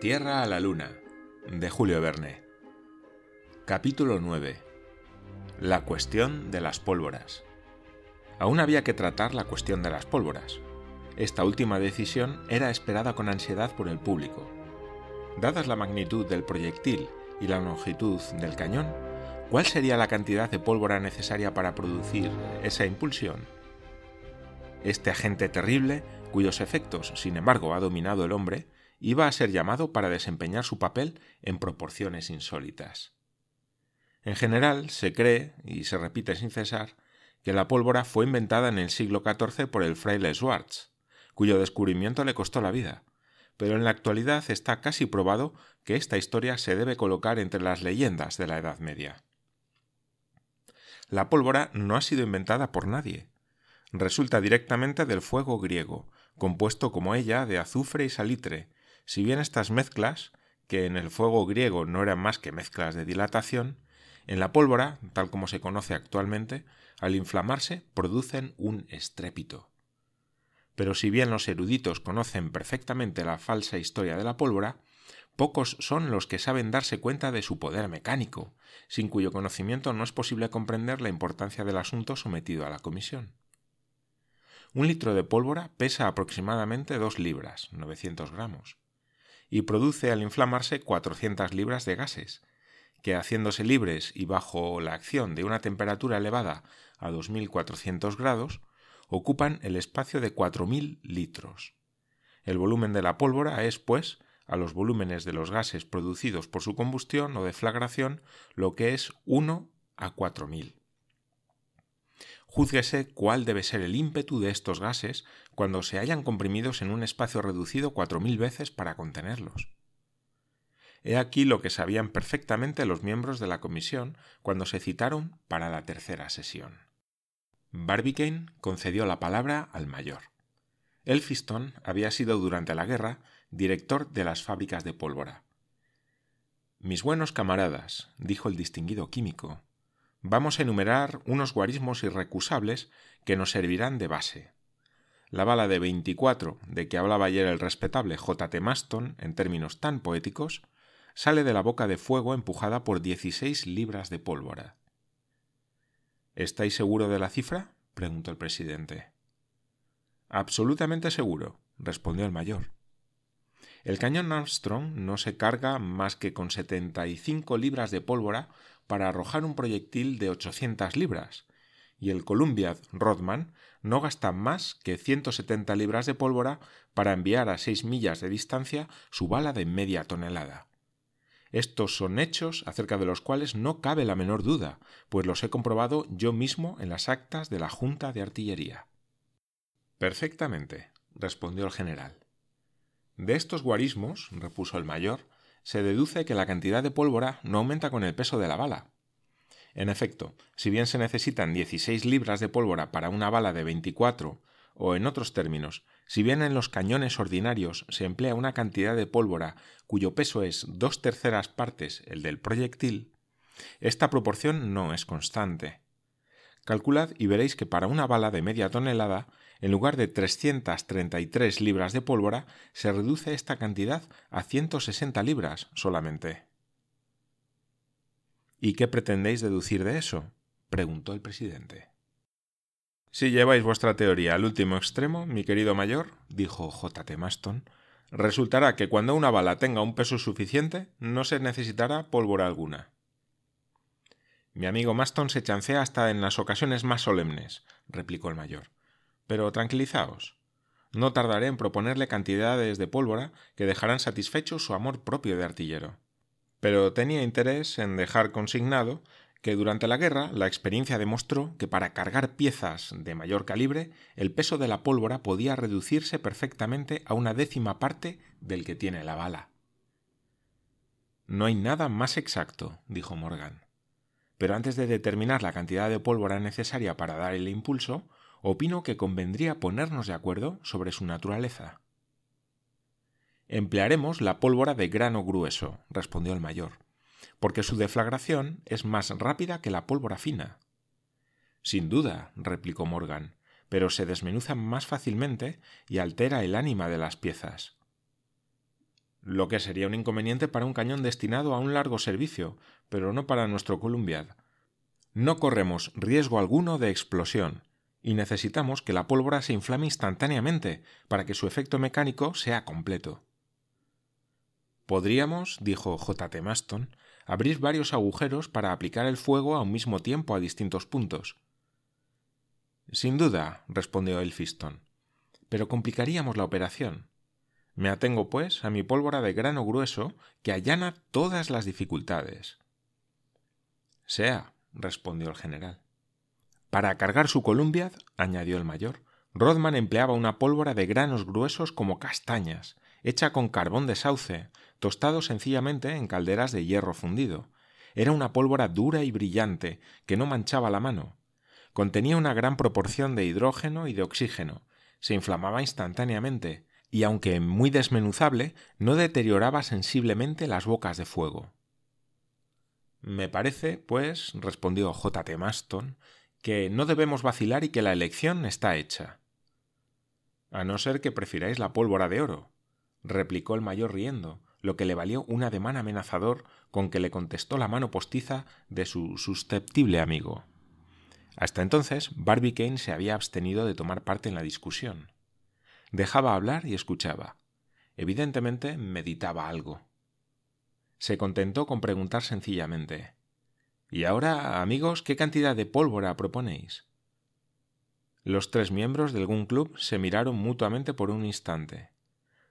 Tierra a la Luna, de Julio Verne. Capítulo 9. La cuestión de las pólvoras. Aún había que tratar la cuestión de las pólvoras. Esta última decisión era esperada con ansiedad por el público. Dadas la magnitud del proyectil y la longitud del cañón, ¿cuál sería la cantidad de pólvora necesaria para producir esa impulsión? Este agente terrible, cuyos efectos, sin embargo, ha dominado el hombre, iba a ser llamado para desempeñar su papel en proporciones insólitas. En general, se cree, y se repite sin cesar, que la pólvora fue inventada en el siglo XIV por el fraile Schwartz, cuyo descubrimiento le costó la vida, pero en la actualidad está casi probado que esta historia se debe colocar entre las leyendas de la Edad Media. La pólvora no ha sido inventada por nadie, resulta directamente del fuego griego, compuesto como ella de azufre y salitre, si bien estas mezclas, que en el fuego griego no eran más que mezclas de dilatación, en la pólvora, tal como se conoce actualmente, al inflamarse producen un estrépito. Pero si bien los eruditos conocen perfectamente la falsa historia de la pólvora, pocos son los que saben darse cuenta de su poder mecánico, sin cuyo conocimiento no es posible comprender la importancia del asunto sometido a la comisión. Un litro de pólvora pesa aproximadamente dos libras, 900 gramos, y produce al inflamarse 400 libras de gases, que haciéndose libres y bajo la acción de una temperatura elevada a 2400 grados, ocupan el espacio de 4000 litros. El volumen de la pólvora es, pues, a los volúmenes de los gases producidos por su combustión o deflagración, lo que es 1 a 4000. Júzguese cuál debe ser el ímpetu de estos gases cuando se hayan comprimidos en un espacio reducido cuatro mil veces para contenerlos. He aquí lo que sabían perfectamente los miembros de la comisión cuando se citaron para la tercera sesión. Barbicane concedió la palabra al mayor. Elphiston había sido durante la guerra director de las fábricas de pólvora. Mis buenos camaradas, dijo el distinguido químico, vamos a enumerar unos guarismos irrecusables que nos servirán de base. La bala de 24 de que hablaba ayer el respetable J. T. Maston en términos tan poéticos sale de la boca de fuego empujada por 16 libras de pólvora. ¿Estáis seguro de la cifra? preguntó el presidente. Absolutamente seguro, respondió el mayor. El cañón Armstrong no se carga más que con 75 libras de pólvora para arrojar un proyectil de 800 libras, y el Columbia Rodman no gasta más que 170 libras de pólvora para enviar a 6 millas de distancia su bala de media tonelada. Estos son hechos acerca de los cuales no cabe la menor duda, pues los he comprobado yo mismo en las actas de la Junta de Artillería. Perfectamente, respondió el general. De estos guarismos, repuso el mayor, se deduce que la cantidad de pólvora no aumenta con el peso de la bala. En efecto, si bien se necesitan 16 libras de pólvora para una bala de 24, o en otros términos, si bien en los cañones ordinarios se emplea una cantidad de pólvora cuyo peso es dos terceras partes el del proyectil, esta proporción no es constante. Calculad y veréis que para una bala de media tonelada en lugar de 333 libras de pólvora, se reduce esta cantidad a 160 libras solamente. ¿Y qué pretendéis deducir de eso? preguntó el presidente. Si lleváis vuestra teoría al último extremo, mi querido mayor, dijo J. T. Maston, resultará que cuando una bala tenga un peso suficiente, no se necesitará pólvora alguna. Mi amigo Maston se chancea hasta en las ocasiones más solemnes, replicó el mayor. Pero tranquilizaos. No tardaré en proponerle cantidades de pólvora que dejarán satisfecho su amor propio de artillero. Pero tenía interés en dejar consignado que durante la guerra la experiencia demostró que para cargar piezas de mayor calibre el peso de la pólvora podía reducirse perfectamente a una décima parte del que tiene la bala. No hay nada más exacto, dijo Morgan. Pero antes de determinar la cantidad de pólvora necesaria para dar el impulso, opino que convendría ponernos de acuerdo sobre su naturaleza. Emplearemos la pólvora de grano grueso, respondió el mayor, porque su deflagración es más rápida que la pólvora fina. Sin duda, replicó Morgan, pero se desmenuza más fácilmente y altera el ánima de las piezas. Lo que sería un inconveniente para un cañón destinado a un largo servicio, pero no para nuestro Columbiad. No corremos riesgo alguno de explosión, y necesitamos que la pólvora se inflame instantáneamente para que su efecto mecánico sea completo. Podríamos, dijo J. T. Maston, abrir varios agujeros para aplicar el fuego a un mismo tiempo a distintos puntos. Sin duda, respondió Elphiston, pero complicaríamos la operación. Me atengo, pues, a mi pólvora de grano grueso que allana todas las dificultades. Sea, respondió el general. Para cargar su Columbia, añadió el mayor, Rodman empleaba una pólvora de granos gruesos como castañas, hecha con carbón de sauce, tostado sencillamente en calderas de hierro fundido. Era una pólvora dura y brillante, que no manchaba la mano. Contenía una gran proporción de hidrógeno y de oxígeno, se inflamaba instantáneamente, y aunque muy desmenuzable, no deterioraba sensiblemente las bocas de fuego. Me parece, pues, respondió J. T. Maston, que no debemos vacilar y que la elección está hecha. A no ser que prefiráis la pólvora de oro, replicó el mayor riendo, lo que le valió un ademán amenazador con que le contestó la mano postiza de su susceptible amigo. Hasta entonces, Barbicane se había abstenido de tomar parte en la discusión. Dejaba hablar y escuchaba. Evidentemente meditaba algo. Se contentó con preguntar sencillamente y ahora, amigos, ¿qué cantidad de pólvora proponéis? Los tres miembros del Gun Club se miraron mutuamente por un instante.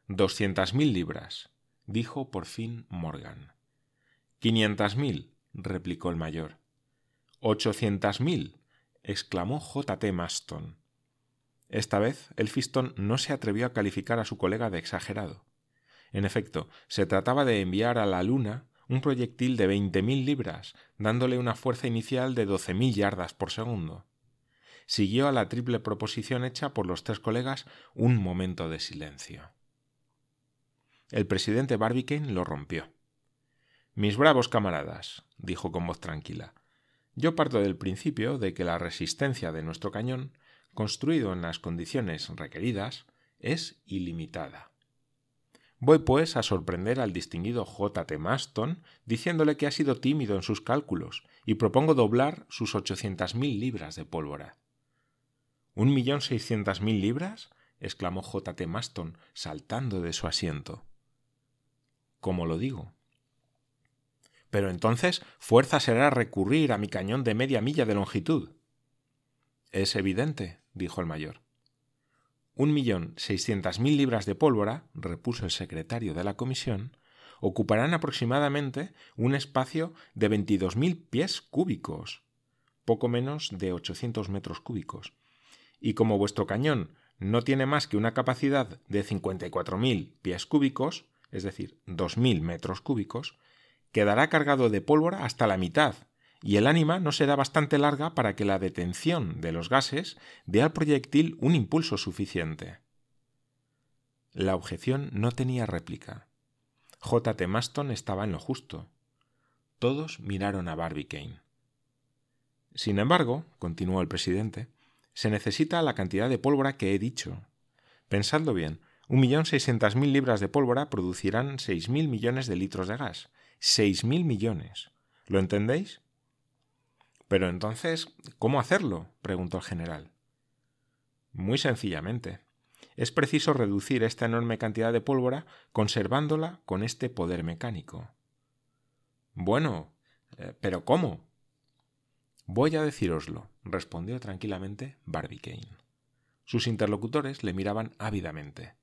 Doscientas mil libras, dijo por fin Morgan. Quinientas mil, replicó el mayor. Ochocientas mil, exclamó J. T. Maston. Esta vez Elphiston no se atrevió a calificar a su colega de exagerado. En efecto, se trataba de enviar a la Luna un proyectil de veinte mil libras, dándole una fuerza inicial de doce mil yardas por segundo. Siguió a la triple proposición hecha por los tres colegas un momento de silencio. El presidente Barbicane lo rompió. Mis bravos camaradas, dijo con voz tranquila, yo parto del principio de que la resistencia de nuestro cañón, construido en las condiciones requeridas, es ilimitada. Voy, pues, a sorprender al distinguido J. T. Maston diciéndole que ha sido tímido en sus cálculos y propongo doblar sus ochocientas mil libras de pólvora. ¿Un millón seiscientas mil libras? exclamó J. T. Maston, saltando de su asiento. ¿Cómo lo digo? Pero entonces fuerza será recurrir a mi cañón de media milla de longitud. Es evidente, dijo el mayor. Un millón seiscientas mil libras de pólvora, repuso el secretario de la comisión, ocuparán aproximadamente un espacio de veintidós mil pies cúbicos, poco menos de ochocientos metros cúbicos. Y como vuestro cañón no tiene más que una capacidad de cincuenta y cuatro mil pies cúbicos, es decir, dos mil metros cúbicos, quedará cargado de pólvora hasta la mitad y el ánima no será bastante larga para que la detención de los gases dé al proyectil un impulso suficiente. La objeción no tenía réplica. J. T. Maston estaba en lo justo. Todos miraron a Barbicane. Sin embargo, continuó el presidente, se necesita la cantidad de pólvora que he dicho. Pensadlo bien, un millón seiscientas mil libras de pólvora producirán seis mil millones de litros de gas. Seis mil millones. ¿Lo entendéis? Pero entonces, ¿cómo hacerlo? preguntó el general. Muy sencillamente. Es preciso reducir esta enorme cantidad de pólvora conservándola con este poder mecánico. Bueno, eh, pero ¿cómo? Voy a decíroslo, respondió tranquilamente Barbicane. Sus interlocutores le miraban ávidamente.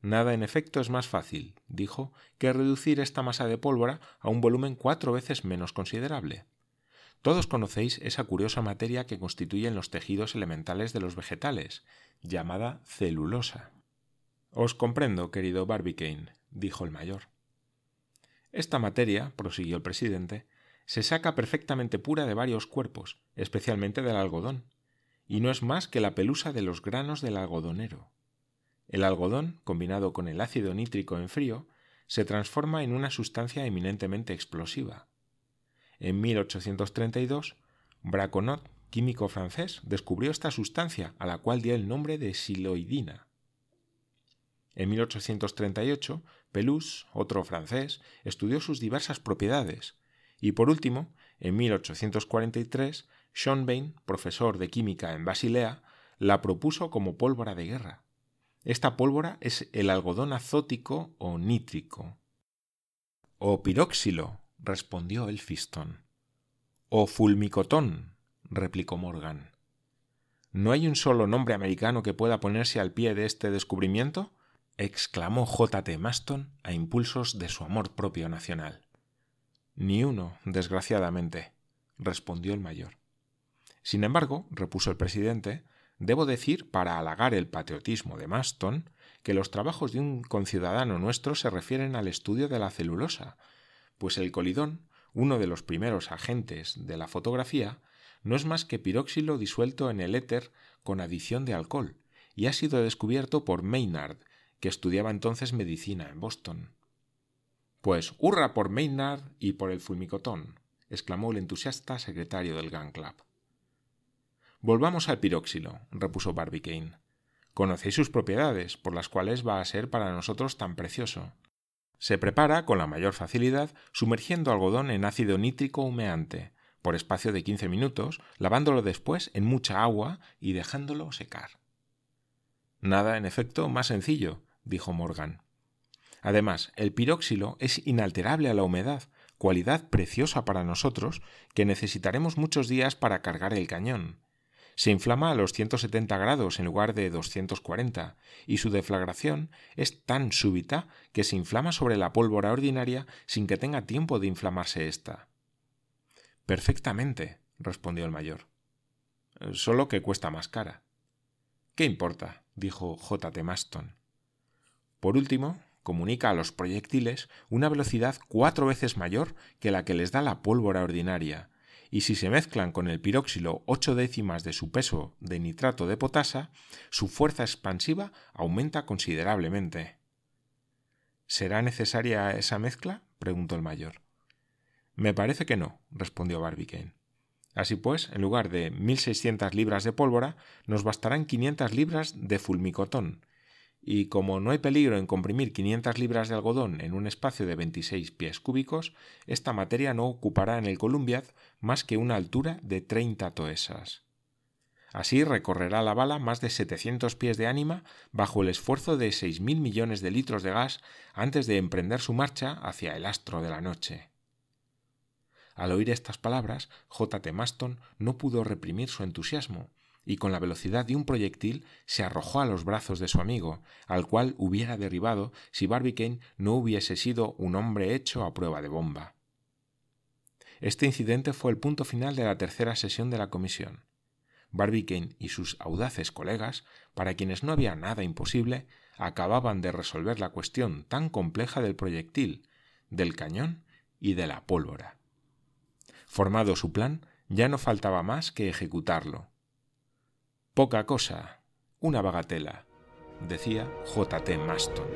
Nada en efecto es más fácil, dijo, que reducir esta masa de pólvora a un volumen cuatro veces menos considerable. Todos conocéis esa curiosa materia que constituyen los tejidos elementales de los vegetales, llamada celulosa. Os comprendo, querido Barbicane, dijo el mayor. Esta materia, prosiguió el presidente, se saca perfectamente pura de varios cuerpos, especialmente del algodón, y no es más que la pelusa de los granos del algodonero. El algodón, combinado con el ácido nítrico en frío, se transforma en una sustancia eminentemente explosiva. En 1832, Braconot, químico francés, descubrió esta sustancia, a la cual dio el nombre de siloidina. En 1838, Pelouse, otro francés, estudió sus diversas propiedades. Y por último, en 1843, Schonbein, profesor de química en Basilea, la propuso como pólvora de guerra. Esta pólvora es el algodón azótico o nítrico. O piróxilo, respondió Elphiston. O fulmicotón, replicó Morgan. ¿No hay un solo nombre americano que pueda ponerse al pie de este descubrimiento? exclamó J. T. Maston a impulsos de su amor propio nacional. Ni uno, desgraciadamente, respondió el mayor. Sin embargo, repuso el presidente, debo decir, para halagar el patriotismo de Maston, que los trabajos de un conciudadano nuestro se refieren al estudio de la celulosa, pues el colidón, uno de los primeros agentes de la fotografía, no es más que piróxilo disuelto en el éter con adición de alcohol, y ha sido descubierto por Maynard, que estudiaba entonces medicina en Boston. Pues hurra por Maynard y por el fulmicotón, exclamó el entusiasta secretario del Gun Club. Volvamos al piróxilo, repuso Barbicane. Conocéis sus propiedades, por las cuales va a ser para nosotros tan precioso. Se prepara con la mayor facilidad sumergiendo algodón en ácido nítrico humeante, por espacio de quince minutos, lavándolo después en mucha agua y dejándolo secar. Nada, en efecto, más sencillo, dijo Morgan. Además, el piróxilo es inalterable a la humedad, cualidad preciosa para nosotros que necesitaremos muchos días para cargar el cañón. Se inflama a los 170 grados en lugar de 240 y su deflagración es tan súbita que se inflama sobre la pólvora ordinaria sin que tenga tiempo de inflamarse ésta. Perfectamente, respondió el mayor. Solo que cuesta más cara. ¿Qué importa? dijo J. T. Maston. Por último, comunica a los proyectiles una velocidad cuatro veces mayor que la que les da la pólvora ordinaria, y si se mezclan con el piróxilo ocho décimas de su peso de nitrato de potasa, su fuerza expansiva aumenta considerablemente. ¿Será necesaria esa mezcla? preguntó el mayor. Me parece que no, respondió Barbicane. Así pues, en lugar de mil seiscientas libras de pólvora, nos bastarán quinientas libras de fulmicotón, y como no hay peligro en comprimir quinientas libras de algodón en un espacio de veintiséis pies cúbicos, esta materia no ocupará en el Columbiad más que una altura de treinta toesas. Así recorrerá la bala más de setecientos pies de ánima bajo el esfuerzo de seis mil millones de litros de gas antes de emprender su marcha hacia el astro de la noche. Al oír estas palabras, J. T. Maston no pudo reprimir su entusiasmo, y con la velocidad de un proyectil se arrojó a los brazos de su amigo, al cual hubiera derribado si Barbicane no hubiese sido un hombre hecho a prueba de bomba. Este incidente fue el punto final de la tercera sesión de la comisión. Barbicane y sus audaces colegas, para quienes no había nada imposible, acababan de resolver la cuestión tan compleja del proyectil, del cañón y de la pólvora. Formado su plan, ya no faltaba más que ejecutarlo. Poca cosa, una bagatela, decía J. T. Maston.